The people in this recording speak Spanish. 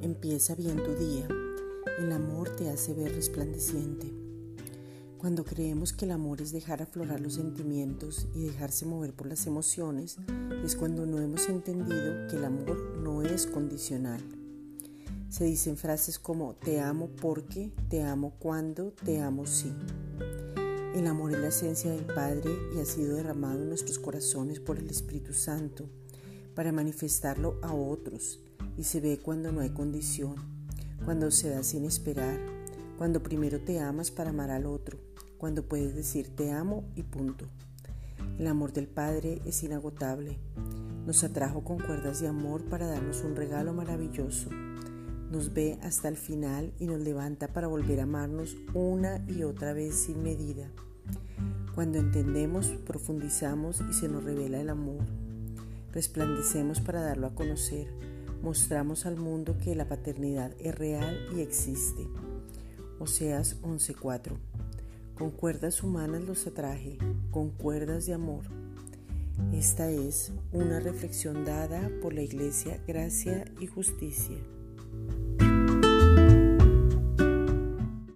Empieza bien tu día. El amor te hace ver resplandeciente. Cuando creemos que el amor es dejar aflorar los sentimientos y dejarse mover por las emociones, es cuando no hemos entendido que el amor no es condicional. Se dicen frases como te amo porque, te amo cuando, te amo sí. El amor es la esencia del Padre y ha sido derramado en nuestros corazones por el Espíritu Santo para manifestarlo a otros y se ve cuando no hay condición, cuando se da sin esperar, cuando primero te amas para amar al otro, cuando puedes decir te amo y punto. El amor del Padre es inagotable. Nos atrajo con cuerdas de amor para darnos un regalo maravilloso. Nos ve hasta el final y nos levanta para volver a amarnos una y otra vez sin medida. Cuando entendemos, profundizamos y se nos revela el amor. Resplandecemos para darlo a conocer mostramos al mundo que la paternidad es real y existe. Oseas 11:4. Con cuerdas humanas los atraje, con cuerdas de amor. Esta es una reflexión dada por la Iglesia Gracia y Justicia.